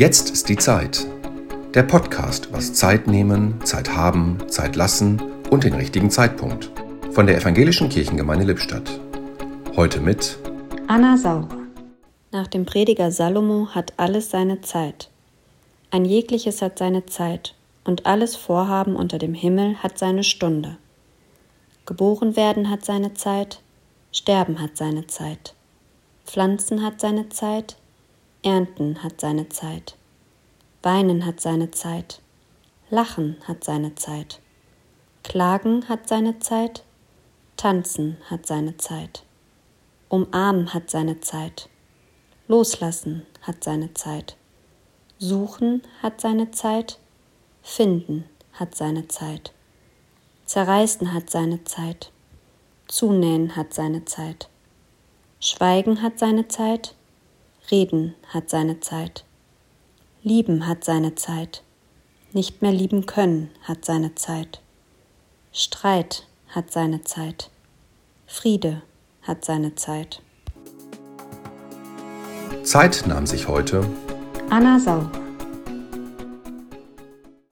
Jetzt ist die Zeit. Der Podcast über Zeit nehmen, Zeit haben, Zeit lassen und den richtigen Zeitpunkt. Von der Evangelischen Kirchengemeinde Lippstadt. Heute mit Anna Sauer. Nach dem Prediger Salomo hat alles seine Zeit. Ein jegliches hat seine Zeit und alles Vorhaben unter dem Himmel hat seine Stunde. Geboren werden hat seine Zeit, sterben hat seine Zeit. Pflanzen hat seine Zeit, Ernten hat seine Zeit. Weinen hat seine Zeit. Lachen hat seine Zeit. Klagen hat seine Zeit. Tanzen hat seine Zeit. Umarmen hat seine Zeit. Loslassen hat seine Zeit. Suchen hat seine Zeit. Finden hat seine Zeit. Zerreißen hat seine Zeit. Zunähen hat seine Zeit. Schweigen hat seine Zeit. Reden hat seine Zeit. Lieben hat seine Zeit. Nicht mehr lieben können hat seine Zeit. Streit hat seine Zeit. Friede hat seine Zeit. Zeit nahm sich heute Anna Sauer.